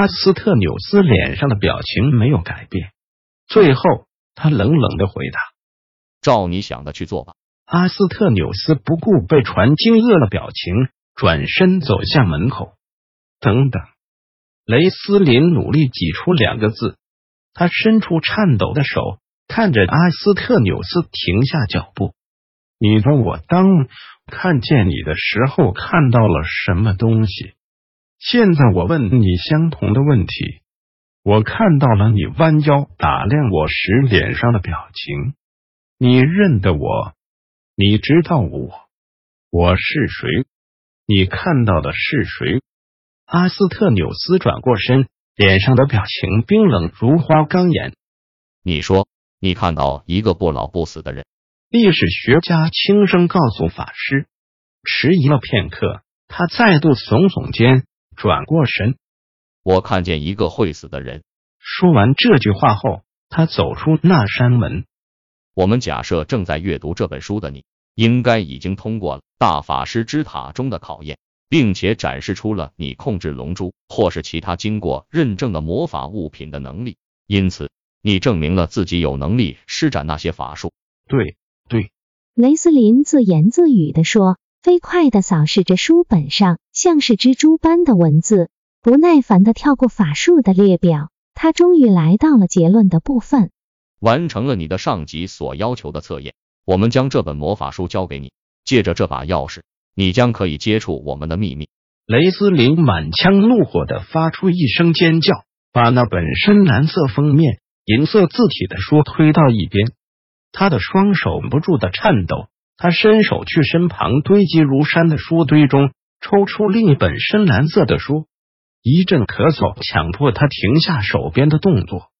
阿斯特纽斯脸上的表情没有改变，最后他冷冷的回答：“照你想的去做吧。”阿斯特纽斯不顾被传惊愕的表情，转身走向门口。等等，雷斯林努力挤出两个字，他伸出颤抖的手，看着阿斯特纽斯停下脚步：“你说我当看见你的时候看到了什么东西？”现在我问你相同的问题，我看到了你弯腰打量我时脸上的表情，你认得我，你知道我我是谁，你看到的是谁？阿斯特纽斯转过身，脸上的表情冰冷如花岗岩。你说你看到一个不老不死的人？历史学家轻声告诉法师。迟疑了片刻，他再度耸耸肩。转过身，我看见一个会死的人。说完这句话后，他走出那扇门。我们假设正在阅读这本书的你，应该已经通过了大法师之塔中的考验，并且展示出了你控制龙珠或是其他经过认证的魔法物品的能力。因此，你证明了自己有能力施展那些法术。对对，雷斯林自言自语的说。飞快的扫视着书本上像是蜘蛛般的文字，不耐烦的跳过法术的列表。他终于来到了结论的部分。完成了你的上级所要求的测验，我们将这本魔法书交给你。借着这把钥匙，你将可以接触我们的秘密。雷斯林满腔怒火的发出一声尖叫，把那本深蓝色封面、银色字体的书推到一边。他的双手不住的颤抖。他伸手去身旁堆积如山的书堆中抽出另一本深蓝色的书，一阵咳嗽强迫他停下手边的动作。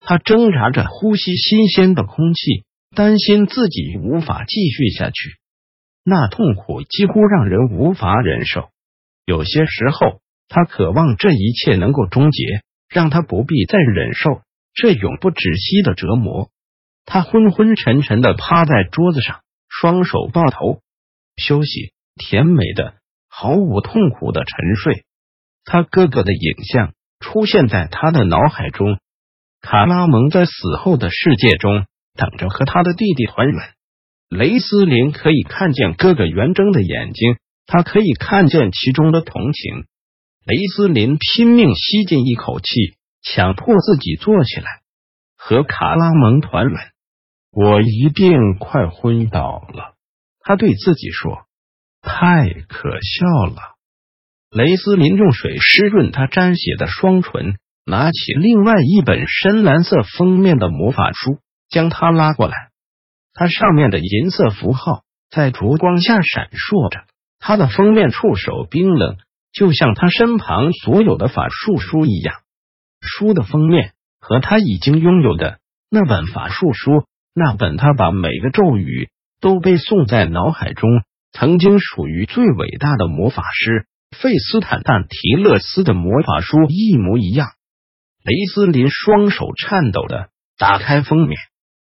他挣扎着呼吸新鲜的空气，担心自己无法继续下去。那痛苦几乎让人无法忍受。有些时候，他渴望这一切能够终结，让他不必再忍受这永不止息的折磨。他昏昏沉沉的趴在桌子上。双手抱头休息，甜美的、毫无痛苦的沉睡。他哥哥的影像出现在他的脑海中。卡拉蒙在死后的世界中等着和他的弟弟团圆。雷斯林可以看见哥哥圆睁的眼睛，他可以看见其中的同情。雷斯林拼命吸进一口气，强迫自己坐起来，和卡拉蒙团圆。我一定快昏倒了，他对自己说：“太可笑了。”雷斯林用水湿润他沾血的双唇，拿起另外一本深蓝色封面的魔法书，将它拉过来。它上面的银色符号在烛光下闪烁着，它的封面触手冰冷，就像他身旁所有的法术书一样。书的封面和他已经拥有的那本法术书。那本他把每个咒语都背诵在脑海中，曾经属于最伟大的魔法师费斯坦但提勒斯的魔法书一模一样。雷斯林双手颤抖的打开封面，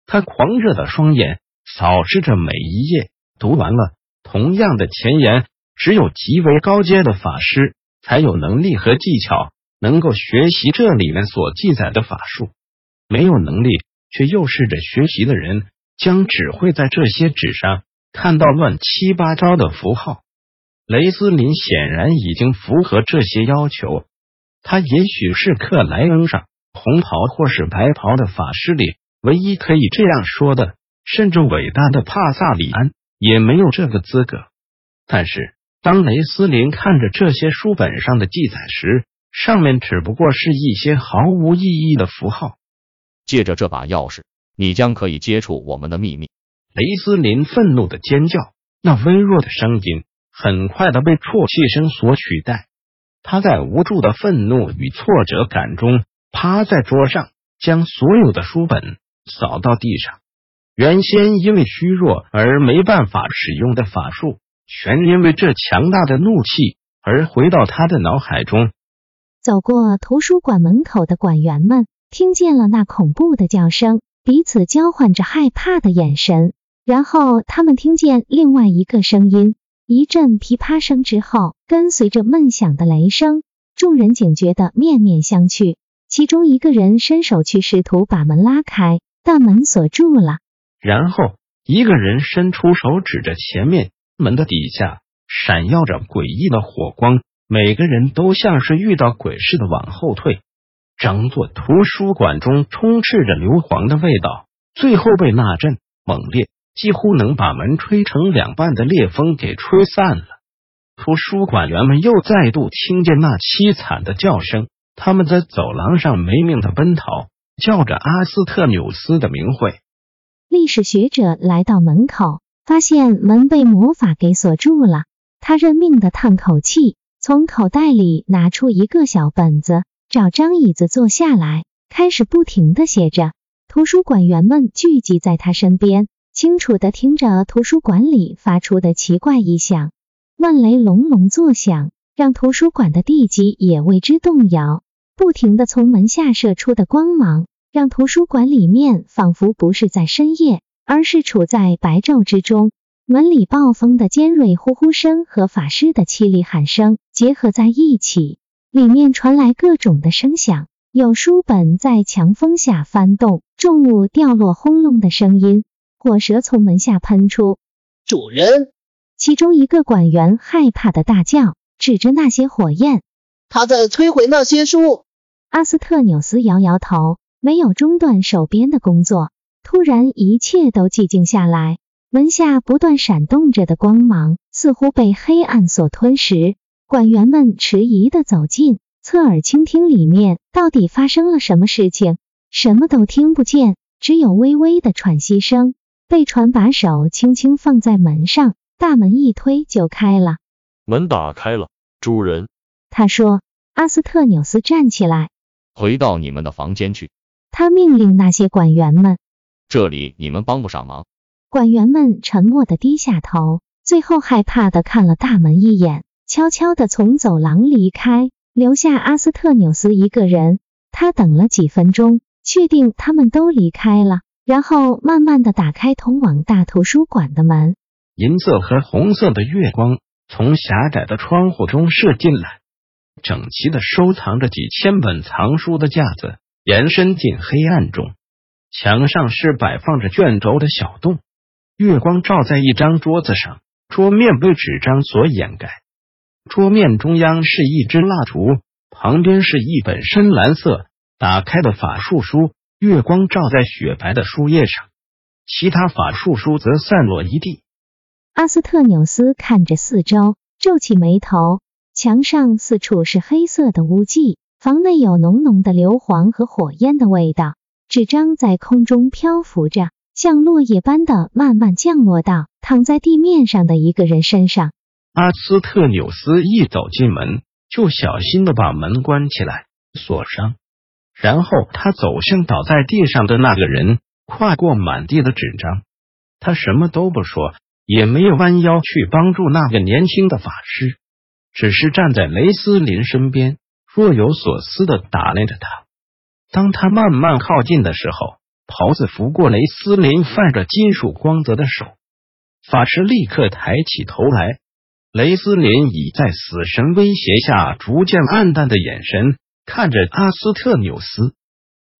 他狂热的双眼扫视着每一页，读完了。同样的前言，只有极为高阶的法师才有能力和技巧能够学习这里面所记载的法术，没有能力。却又试着学习的人，将只会在这些纸上看到乱七八糟的符号。雷斯林显然已经符合这些要求。他也许是克莱恩上红袍或是白袍的法师里唯一可以这样说的，甚至伟大的帕萨里安也没有这个资格。但是，当雷斯林看着这些书本上的记载时，上面只不过是一些毫无意义的符号。借着这把钥匙，你将可以接触我们的秘密。雷斯林愤怒的尖叫，那微弱的声音很快的被啜泣声所取代。他在无助的愤怒与挫折感中，趴在桌上，将所有的书本扫到地上。原先因为虚弱而没办法使用的法术，全因为这强大的怒气而回到他的脑海中。走过图书馆门口的馆员们听见了那恐怖的叫声，彼此交换着害怕的眼神。然后他们听见另外一个声音，一阵噼啪声之后，跟随着闷响的雷声，众人警觉的面面相觑。其中一个人伸手去试图把门拉开，但门锁住了。然后一个人伸出手指着前面门的底下，闪耀着诡异的火光。每个人都像是遇到鬼似的往后退。整座图书馆中充斥着硫磺的味道，最后被那阵猛烈。几乎能把门吹成两半的烈风给吹散了。图书馆员们又再度听见那凄惨的叫声，他们在走廊上没命的奔逃，叫着阿斯特纽斯的名讳。历史学者来到门口，发现门被魔法给锁住了。他认命的叹口气，从口袋里拿出一个小本子，找张椅子坐下来，开始不停的写着。图书馆员们聚集在他身边。清楚的听着图书馆里发出的奇怪异响，万雷隆隆作响，让图书馆的地基也为之动摇。不停的从门下射出的光芒，让图书馆里面仿佛不是在深夜，而是处在白昼之中。门里暴风的尖锐呼呼声和法师的凄厉喊声结合在一起，里面传来各种的声响，有书本在强风下翻动，重物掉落轰隆的声音。火舌从门下喷出，主人，其中一个管员害怕的大叫，指着那些火焰：“他在摧毁那些书。”阿斯特纽斯摇摇头，没有中断手边的工作。突然，一切都寂静下来，门下不断闪动着的光芒似乎被黑暗所吞噬。管员们迟疑的走近，侧耳倾听里面到底发生了什么事情，什么都听不见，只有微微的喘息声。被船把手轻轻放在门上，大门一推就开了。门打开了，主人。他说：“阿斯特纽斯站起来，回到你们的房间去。”他命令那些管员们：“这里你们帮不上忙。”管员们沉默的低下头，最后害怕的看了大门一眼，悄悄的从走廊离开，留下阿斯特纽斯一个人。他等了几分钟，确定他们都离开了。然后慢慢的打开通往大图书馆的门，银色和红色的月光从狭窄的窗户中射进来，整齐的收藏着几千本藏书的架子延伸进黑暗中，墙上是摆放着卷轴的小洞，月光照在一张桌子上，桌面被纸张所掩盖，桌面中央是一支蜡烛，旁边是一本深蓝色打开的法术书。月光照在雪白的树叶上，其他法术书则散落一地。阿斯特纽斯看着四周，皱起眉头。墙上四处是黑色的污迹，房内有浓浓的硫磺和火焰的味道。纸张在空中漂浮着，像落叶般的慢慢降落到躺在地面上的一个人身上。阿斯特纽斯一走进门，就小心的把门关起来，锁上。然后他走向倒在地上的那个人，跨过满地的纸张，他什么都不说，也没有弯腰去帮助那个年轻的法师，只是站在雷斯林身边，若有所思的打量着他。当他慢慢靠近的时候，袍子拂过雷斯林泛着金属光泽的手，法师立刻抬起头来，雷斯林已在死神威胁下逐渐暗淡的眼神。看着阿斯特纽斯，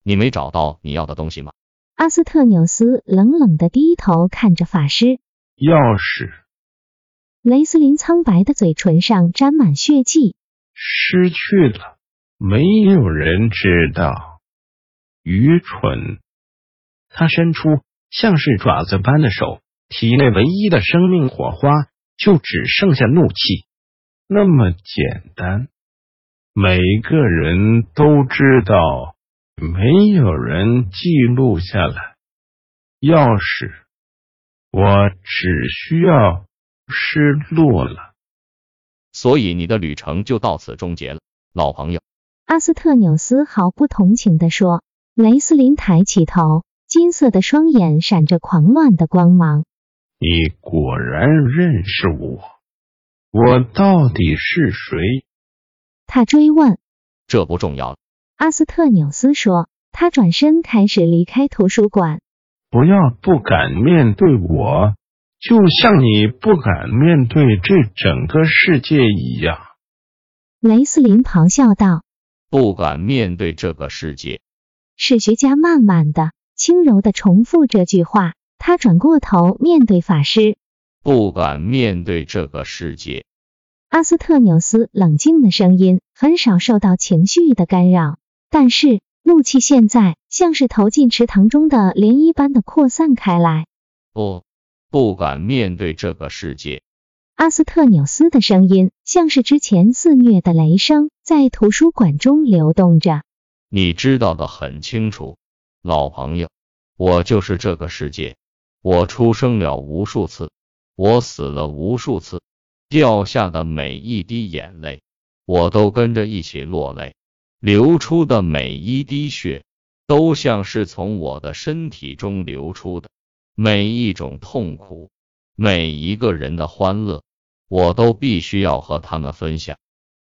你没找到你要的东西吗？阿斯特纽斯冷冷的低头看着法师。钥匙。雷斯林苍白的嘴唇上沾满血迹。失去了，没有人知道。愚蠢。他伸出像是爪子般的手，体内唯一的生命火花就只剩下怒气。那么简单。每个人都知道，没有人记录下来。钥匙，我只需要失落了。所以你的旅程就到此终结了，老朋友。阿斯特纽斯毫不同情地说。雷斯林抬起头，金色的双眼闪着狂乱的光芒。你果然认识我，我到底是谁？他追问。这不重要。阿斯特纽斯说。他转身开始离开图书馆。不要不敢面对我，就像你不敢面对这整个世界一样。雷斯林咆哮道：“不敢面对这个世界。”史学家慢慢的、轻柔的重复这句话。他转过头面对法师：“不敢面对这个世界。”阿斯特纽斯冷静的声音很少受到情绪的干扰，但是。怒气现在像是投进池塘中的涟漪般的扩散开来。不，不敢面对这个世界。阿斯特纽斯的声音像是之前肆虐的雷声，在图书馆中流动着。你知道的很清楚，老朋友，我就是这个世界。我出生了无数次，我死了无数次，掉下的每一滴眼泪，我都跟着一起落泪。流出的每一滴血，都像是从我的身体中流出的。每一种痛苦，每一个人的欢乐，我都必须要和他们分享。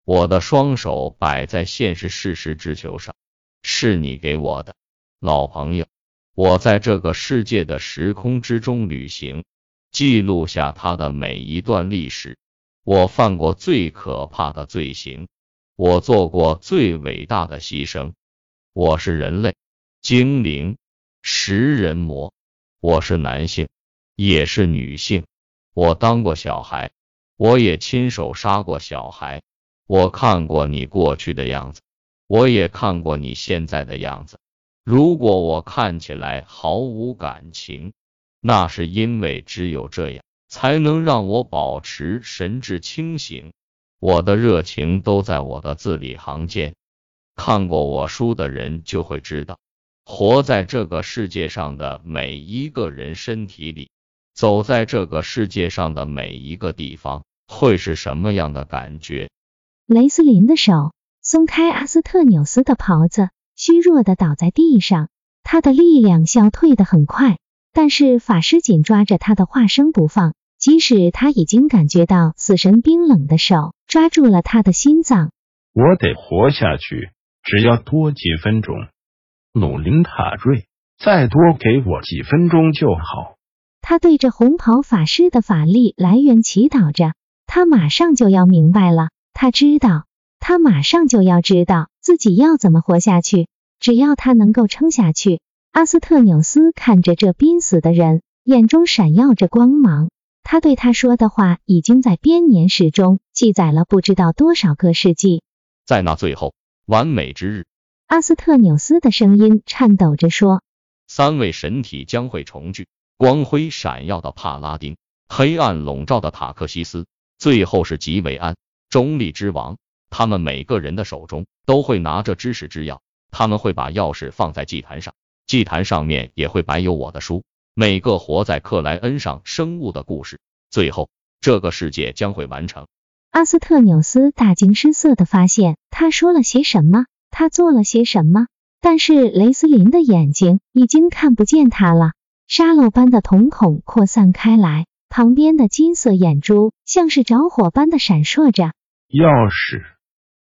我的双手摆在现实事实之球上，是你给我的，老朋友。我在这个世界的时空之中旅行，记录下他的每一段历史。我犯过最可怕的罪行。我做过最伟大的牺牲。我是人类、精灵、食人魔。我是男性，也是女性。我当过小孩，我也亲手杀过小孩。我看过你过去的样子，我也看过你现在的样子。如果我看起来毫无感情，那是因为只有这样，才能让我保持神志清醒。我的热情都在我的字里行间，看过我书的人就会知道，活在这个世界上的每一个人身体里，走在这个世界上的每一个地方，会是什么样的感觉？雷斯林的手松开阿斯特纽斯的袍子，虚弱的倒在地上，他的力量消退的很快，但是法师紧抓着他的化生不放。即使他已经感觉到死神冰冷的手抓住了他的心脏，我得活下去，只要多几分钟。努林塔瑞，再多给我几分钟就好。他对着红袍法师的法力来源祈祷着，他马上就要明白了。他知道，他马上就要知道自己要怎么活下去。只要他能够撑下去。阿斯特纽斯看着这濒死的人，眼中闪耀着光芒。他对他说的话已经在编年史中记载了不知道多少个世纪。在那最后完美之日，阿斯特纽斯的声音颤抖着说：“三位神体将会重聚，光辉闪耀的帕拉丁，黑暗笼罩的塔克西斯，最后是吉维安，中立之王。他们每个人的手中都会拿着知识之钥，他们会把钥匙放在祭坛上，祭坛上面也会摆有我的书。”每个活在克莱恩上生物的故事，最后这个世界将会完成。阿斯特纽斯大惊失色的发现，他说了些什么，他做了些什么，但是雷斯林的眼睛已经看不见他了。沙漏般的瞳孔扩散开来，旁边的金色眼珠像是着火般的闪烁着。钥匙，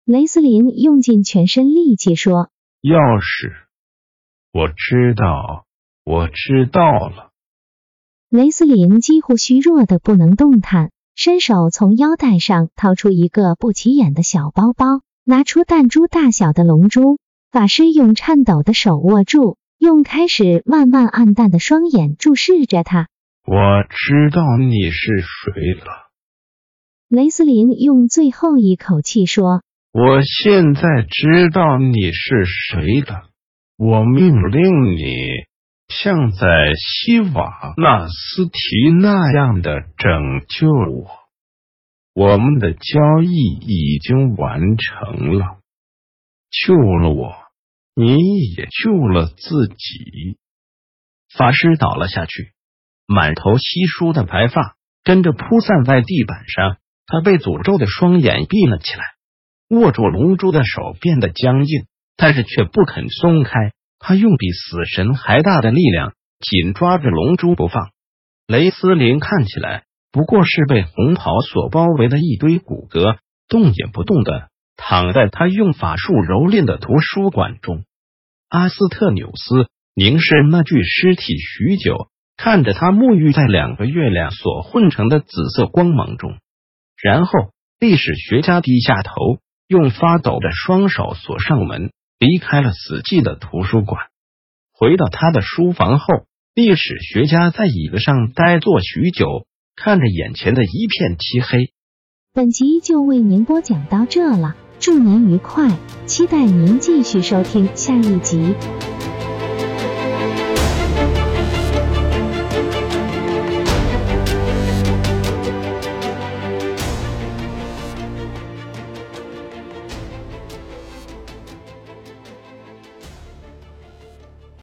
雷斯林用尽全身力气说：“钥匙，我知道。”我知道了。雷斯林几乎虚弱的不能动弹，伸手从腰带上掏出一个不起眼的小包包，拿出弹珠大小的龙珠。法师用颤抖的手握住，用开始慢慢暗淡的双眼注视着他。我知道你是谁了。雷斯林用最后一口气说：“我现在知道你是谁了。我命令你。”像在西瓦纳斯提那样的拯救我，我们的交易已经完成了，救了我，你也救了自己。法师倒了下去，满头稀疏的白发跟着铺散在地板上，他被诅咒的双眼闭了起来，握住龙珠的手变得僵硬，但是却不肯松开。他用比死神还大的力量紧抓着龙珠不放。雷斯林看起来不过是被红袍所包围的一堆骨骼，动也不动的躺在他用法术蹂躏的图书馆中。阿斯特纽斯凝视那具尸体许久，看着他沐浴在两个月亮所混成的紫色光芒中，然后历史学家低下头，用发抖的双手锁上门。离开了死寂的图书馆，回到他的书房后，历史学家在椅子上呆坐许久，看着眼前的一片漆黑。本集就为您播讲到这了，祝您愉快，期待您继续收听下一集。